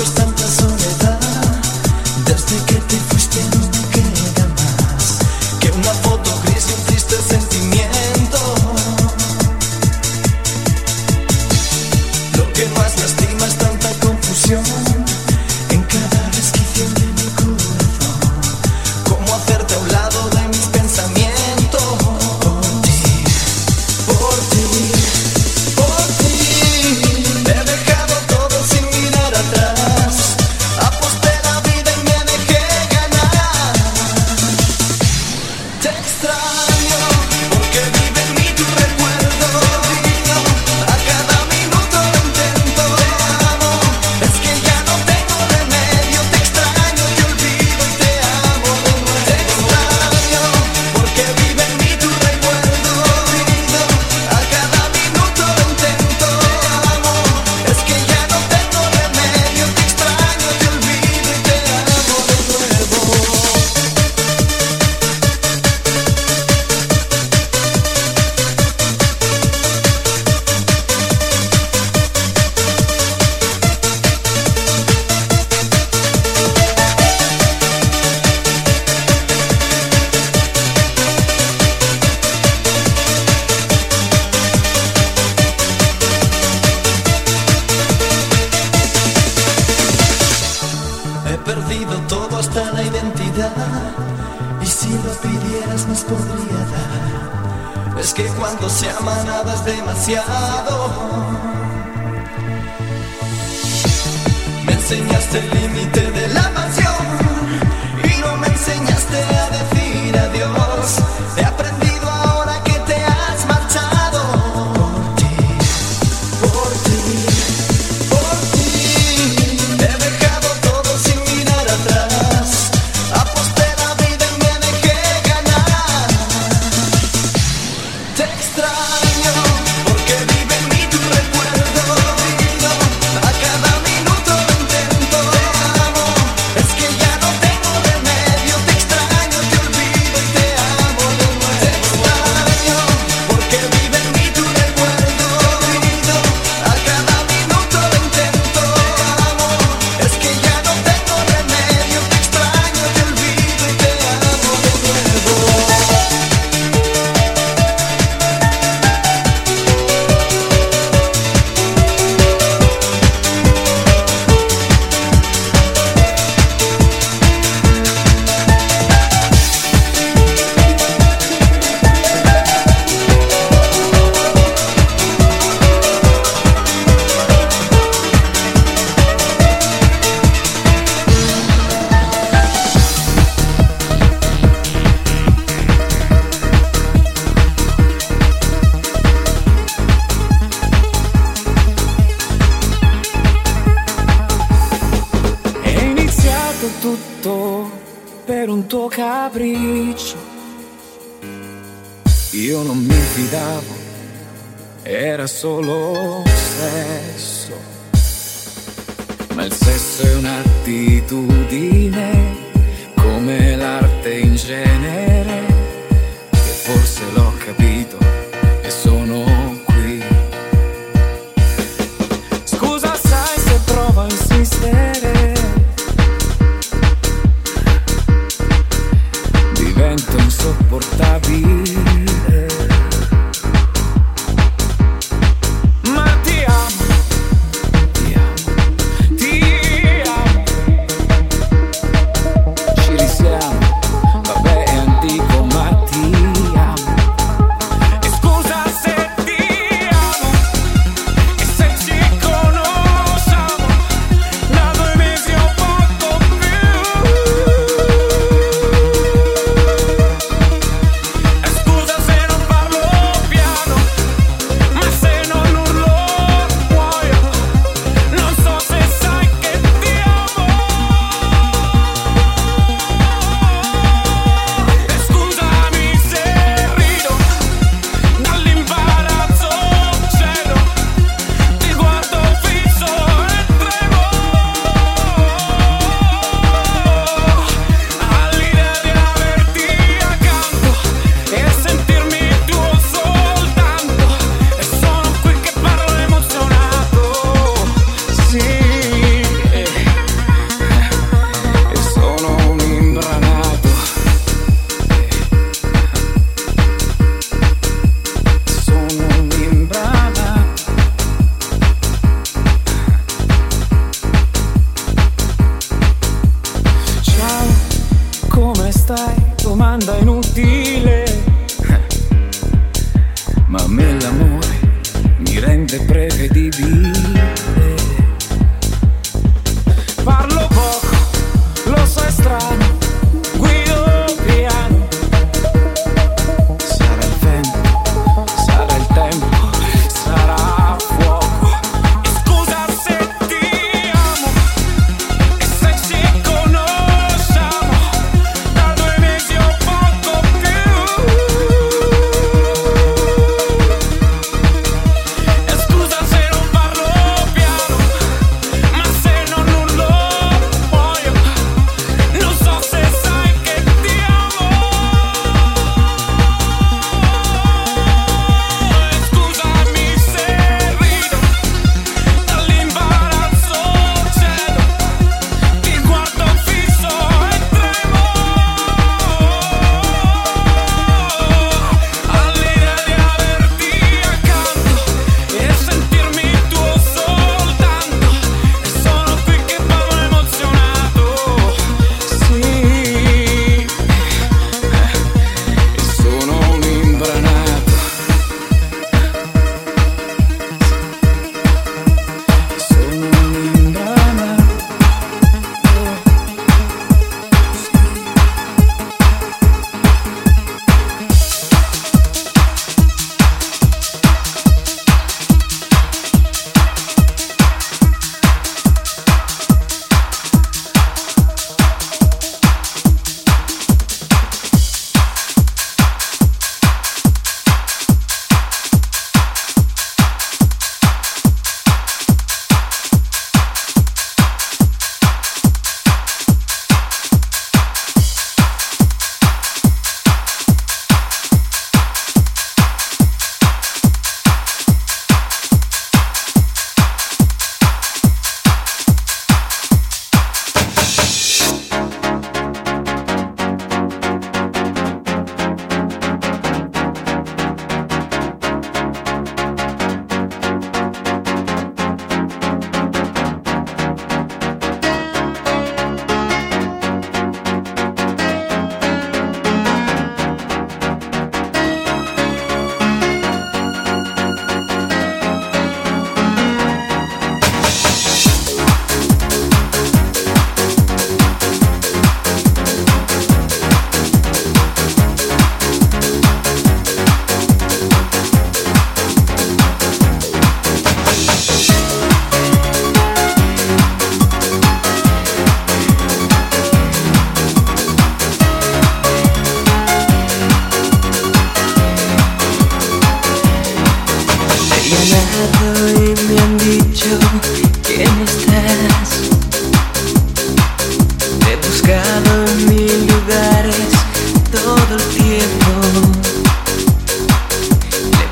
just a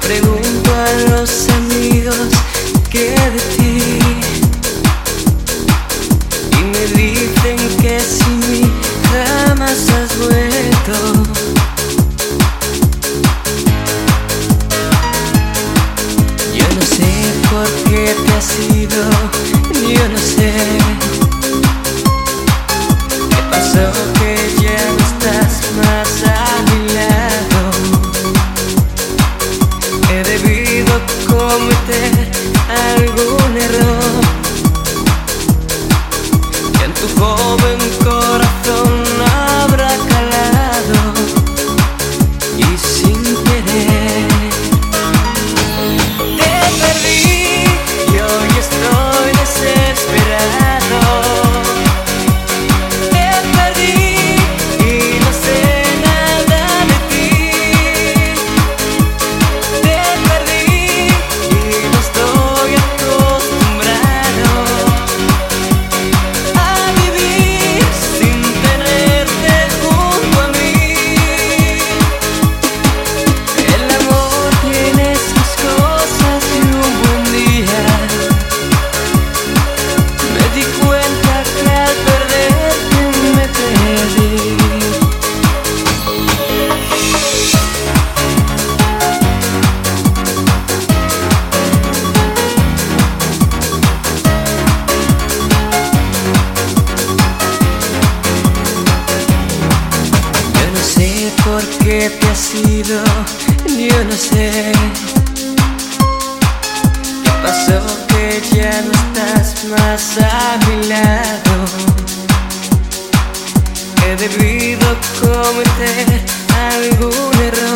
pregunto a los amigos qué de ¿Por qué te has ido? Yo no sé. ¿Qué pasó que ya no estás más a mi lado? He debido cometer algún error.